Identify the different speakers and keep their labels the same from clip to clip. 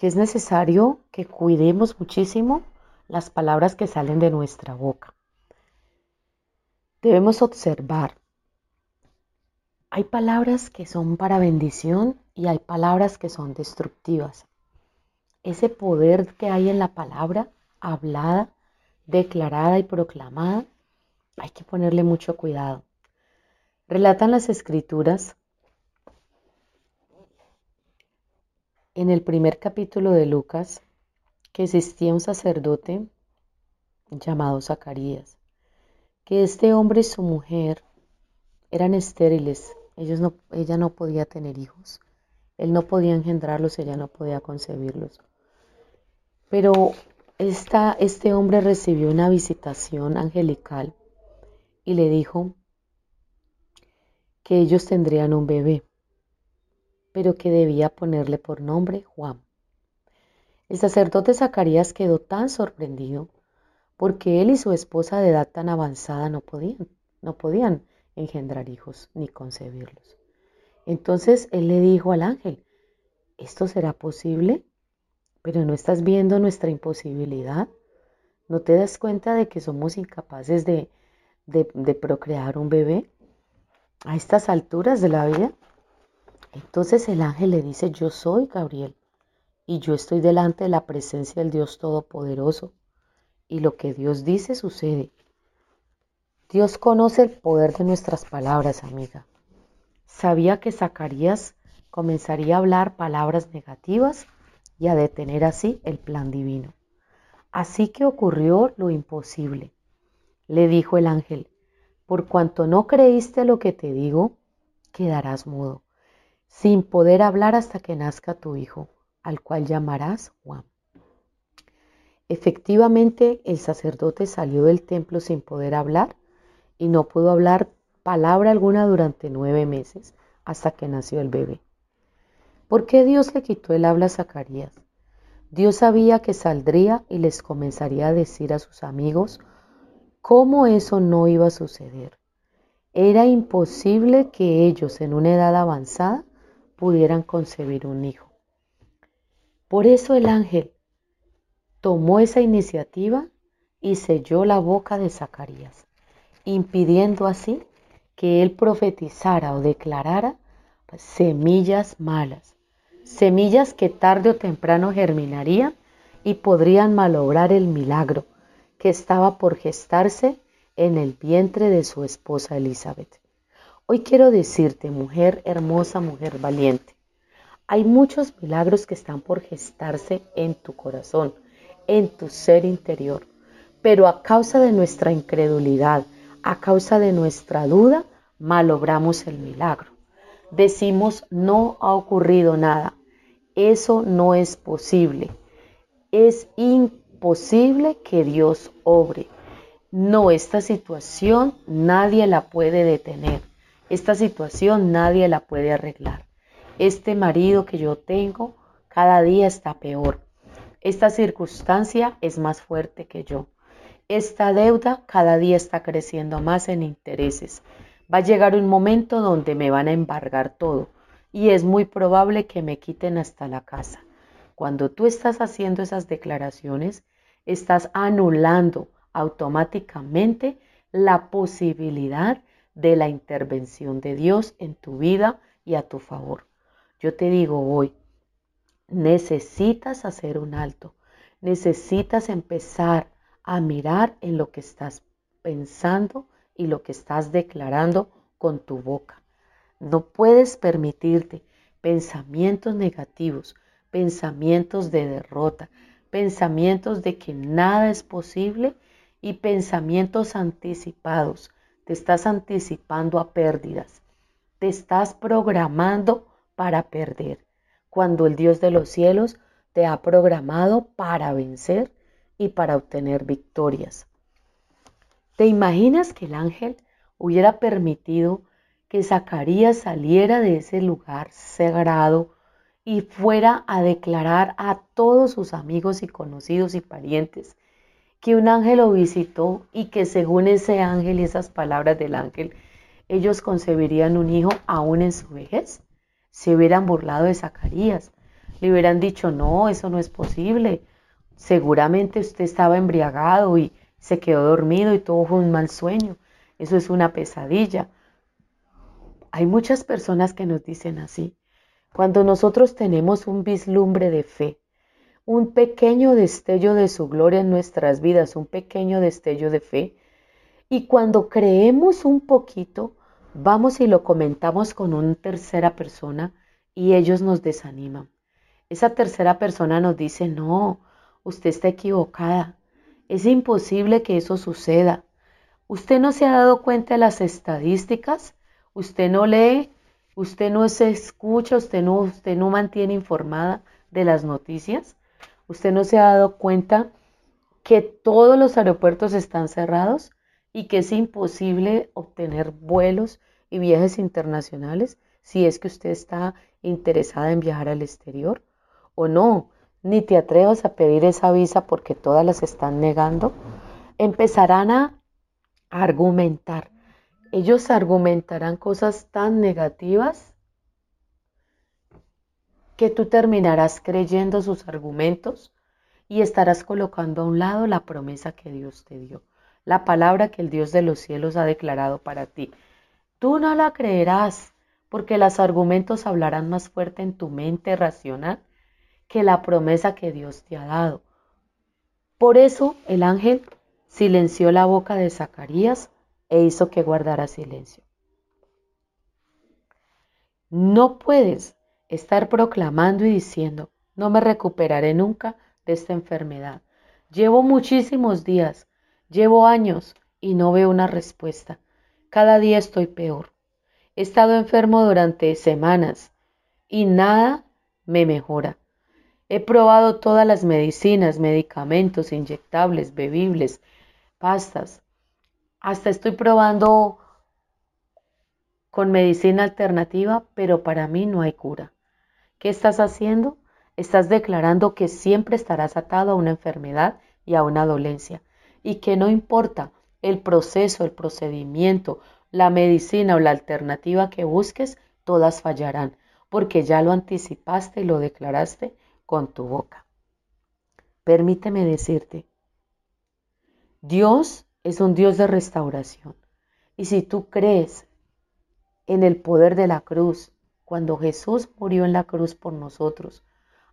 Speaker 1: que es necesario que cuidemos muchísimo las palabras que salen de nuestra boca. Debemos observar. Hay palabras que son para bendición y hay palabras que son destructivas. Ese poder que hay en la palabra hablada, declarada y proclamada, hay que ponerle mucho cuidado. Relatan las escrituras en el primer capítulo de Lucas que existía un sacerdote llamado Zacarías, que este hombre y su mujer eran estériles, ella no podía tener hijos, él no podía engendrarlos, ella no podía concebirlos. Pero este hombre recibió una visitación angelical y le dijo que ellos tendrían un bebé pero que debía ponerle por nombre Juan. El sacerdote Zacarías quedó tan sorprendido porque él y su esposa de edad tan avanzada no podían, no podían engendrar hijos ni concebirlos. Entonces él le dijo al ángel, ¿esto será posible? Pero no estás viendo nuestra imposibilidad. ¿No te das cuenta de que somos incapaces de, de, de procrear un bebé? A estas alturas de la vida, entonces el ángel le dice, yo soy Gabriel y yo estoy delante de la presencia del Dios Todopoderoso y lo que Dios dice sucede. Dios conoce el poder de nuestras palabras, amiga. Sabía que Zacarías comenzaría a hablar palabras negativas y a detener así el plan divino. Así que ocurrió lo imposible. Le dijo el ángel, por cuanto no creíste lo que te digo, quedarás mudo sin poder hablar hasta que nazca tu hijo, al cual llamarás Juan. Efectivamente, el sacerdote salió del templo sin poder hablar y no pudo hablar palabra alguna durante nueve meses hasta que nació el bebé. ¿Por qué Dios le quitó el habla a Zacarías? Dios sabía que saldría y les comenzaría a decir a sus amigos cómo eso no iba a suceder. Era imposible que ellos en una edad avanzada pudieran concebir un hijo. Por eso el ángel tomó esa iniciativa y selló la boca de Zacarías, impidiendo así que él profetizara o declarara semillas malas, semillas que tarde o temprano germinarían y podrían malograr el milagro que estaba por gestarse en el vientre de su esposa Elizabeth. Hoy quiero decirte, mujer hermosa, mujer valiente, hay muchos milagros que están por gestarse en tu corazón, en tu ser interior, pero a causa de nuestra incredulidad, a causa de nuestra duda, malogramos el milagro. Decimos, no ha ocurrido nada, eso no es posible, es imposible que Dios obre. No, esta situación nadie la puede detener. Esta situación nadie la puede arreglar. Este marido que yo tengo cada día está peor. Esta circunstancia es más fuerte que yo. Esta deuda cada día está creciendo más en intereses. Va a llegar un momento donde me van a embargar todo y es muy probable que me quiten hasta la casa. Cuando tú estás haciendo esas declaraciones, estás anulando automáticamente la posibilidad de la intervención de Dios en tu vida y a tu favor. Yo te digo hoy, necesitas hacer un alto, necesitas empezar a mirar en lo que estás pensando y lo que estás declarando con tu boca. No puedes permitirte pensamientos negativos, pensamientos de derrota, pensamientos de que nada es posible y pensamientos anticipados te estás anticipando a pérdidas, te estás programando para perder. cuando el Dios de los cielos te ha programado para vencer y para obtener victorias. ¿Te imaginas que el ángel hubiera permitido que Zacarías saliera de ese lugar sagrado y fuera a declarar a todos sus amigos y conocidos y parientes que un ángel lo visitó y que según ese ángel y esas palabras del ángel, ellos concebirían un hijo aún en su vejez. Se hubieran burlado de Zacarías, le hubieran dicho, no, eso no es posible. Seguramente usted estaba embriagado y se quedó dormido y tuvo un mal sueño. Eso es una pesadilla. Hay muchas personas que nos dicen así. Cuando nosotros tenemos un vislumbre de fe, un pequeño destello de su gloria en nuestras vidas, un pequeño destello de fe. Y cuando creemos un poquito, vamos y lo comentamos con una tercera persona y ellos nos desaniman. Esa tercera persona nos dice, no, usted está equivocada. Es imposible que eso suceda. ¿Usted no se ha dado cuenta de las estadísticas? ¿Usted no lee? ¿Usted no se escucha? ¿Usted no, usted no mantiene informada de las noticias? ¿Usted no se ha dado cuenta que todos los aeropuertos están cerrados y que es imposible obtener vuelos y viajes internacionales si es que usted está interesada en viajar al exterior? ¿O no? Ni te atrevas a pedir esa visa porque todas las están negando. Empezarán a argumentar. Ellos argumentarán cosas tan negativas que tú terminarás creyendo sus argumentos y estarás colocando a un lado la promesa que Dios te dio, la palabra que el Dios de los cielos ha declarado para ti. Tú no la creerás porque los argumentos hablarán más fuerte en tu mente racional que la promesa que Dios te ha dado. Por eso el ángel silenció la boca de Zacarías e hizo que guardara silencio. No puedes estar proclamando y diciendo, no me recuperaré nunca de esta enfermedad. Llevo muchísimos días, llevo años y no veo una respuesta. Cada día estoy peor. He estado enfermo durante semanas y nada me mejora. He probado todas las medicinas, medicamentos, inyectables, bebibles, pastas. Hasta estoy probando con medicina alternativa, pero para mí no hay cura. ¿Qué estás haciendo? Estás declarando que siempre estarás atado a una enfermedad y a una dolencia y que no importa el proceso, el procedimiento, la medicina o la alternativa que busques, todas fallarán, porque ya lo anticipaste y lo declaraste con tu boca. Permíteme decirte, Dios es un Dios de restauración. Y si tú crees en el poder de la cruz, cuando Jesús murió en la cruz por nosotros.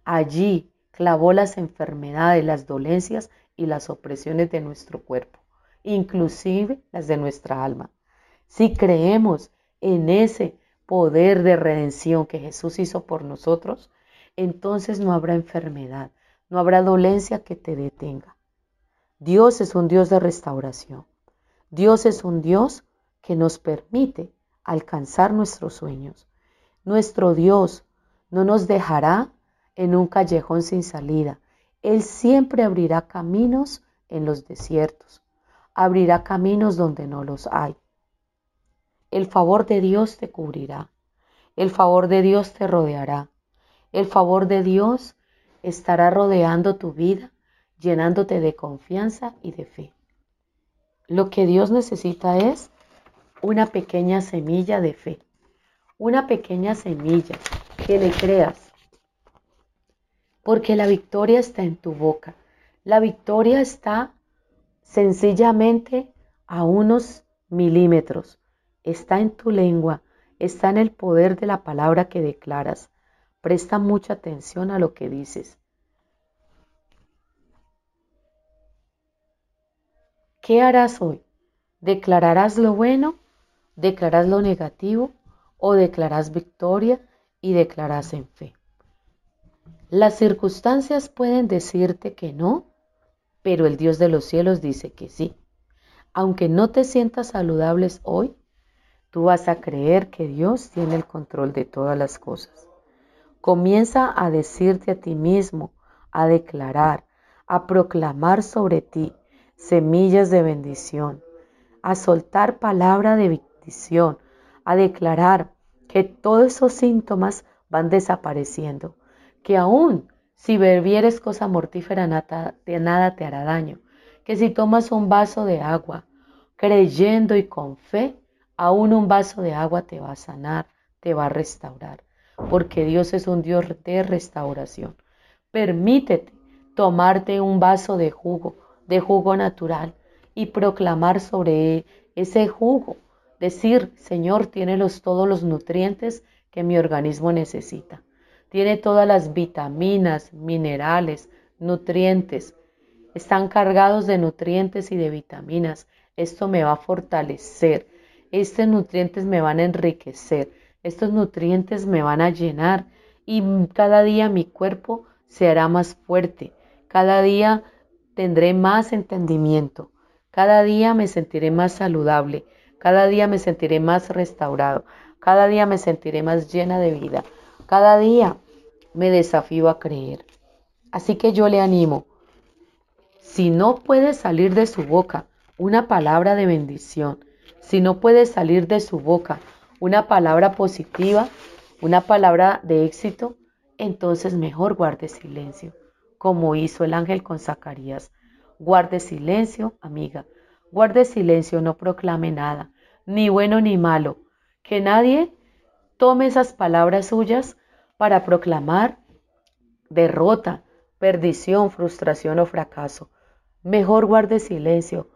Speaker 1: Allí clavó las enfermedades, las dolencias y las opresiones de nuestro cuerpo, inclusive las de nuestra alma. Si creemos en ese poder de redención que Jesús hizo por nosotros, entonces no habrá enfermedad, no habrá dolencia que te detenga. Dios es un Dios de restauración. Dios es un Dios que nos permite alcanzar nuestros sueños. Nuestro Dios no nos dejará en un callejón sin salida. Él siempre abrirá caminos en los desiertos, abrirá caminos donde no los hay. El favor de Dios te cubrirá, el favor de Dios te rodeará, el favor de Dios estará rodeando tu vida, llenándote de confianza y de fe. Lo que Dios necesita es una pequeña semilla de fe una pequeña semilla que le creas. Porque la victoria está en tu boca. La victoria está sencillamente a unos milímetros. Está en tu lengua, está en el poder de la palabra que declaras. Presta mucha atención a lo que dices. ¿Qué harás hoy? ¿Declararás lo bueno? ¿Declararás lo negativo? O declaras victoria y declaras en fe. Las circunstancias pueden decirte que no, pero el Dios de los cielos dice que sí. Aunque no te sientas saludables hoy, tú vas a creer que Dios tiene el control de todas las cosas. Comienza a decirte a ti mismo, a declarar, a proclamar sobre ti semillas de bendición, a soltar palabra de bendición, a declarar que todos esos síntomas van desapareciendo, que aún si bebieres cosa mortífera nada, te hará daño, que si tomas un vaso de agua creyendo y con fe, aún un vaso de agua te va a sanar, te va a restaurar, porque Dios es un Dios de restauración. Permítete tomarte un vaso de jugo, de jugo natural, y proclamar sobre ese jugo, decir, Señor, tiene los, todos los nutrientes que mi organismo necesita. Tiene todas las vitaminas, minerales, nutrientes. Están cargados de nutrientes y de vitaminas. Esto me va a fortalecer. Estos nutrientes me van a enriquecer. Estos nutrientes me van a llenar y cada día mi cuerpo se hará más fuerte. Cada día tendré más entendimiento. Cada día me sentiré más saludable. Cada día me sentiré más restaurado. Cada día me sentiré más llena de vida. Cada día me desafío a creer. Así que yo le animo. Si no puede salir de su boca una palabra de bendición, si no puede salir de su boca una palabra positiva, una palabra de éxito, entonces mejor guarde silencio, como hizo el ángel con Zacarías. Guarde silencio, amiga. Guarde silencio, no proclame nada, ni bueno ni malo. Que nadie tome esas palabras suyas para proclamar derrota, perdición, frustración o fracaso. Mejor guarde silencio.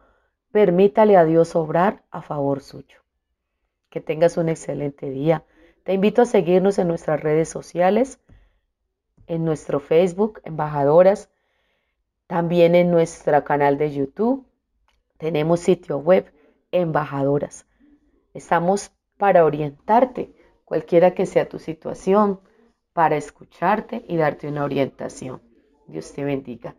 Speaker 1: Permítale a Dios obrar a favor suyo. Que tengas un excelente día. Te invito a seguirnos en nuestras redes sociales en nuestro Facebook, Embajadoras, también en nuestro canal de YouTube. Tenemos sitio web, Embajadoras. Estamos para orientarte, cualquiera que sea tu situación, para escucharte y darte una orientación. Dios te bendiga.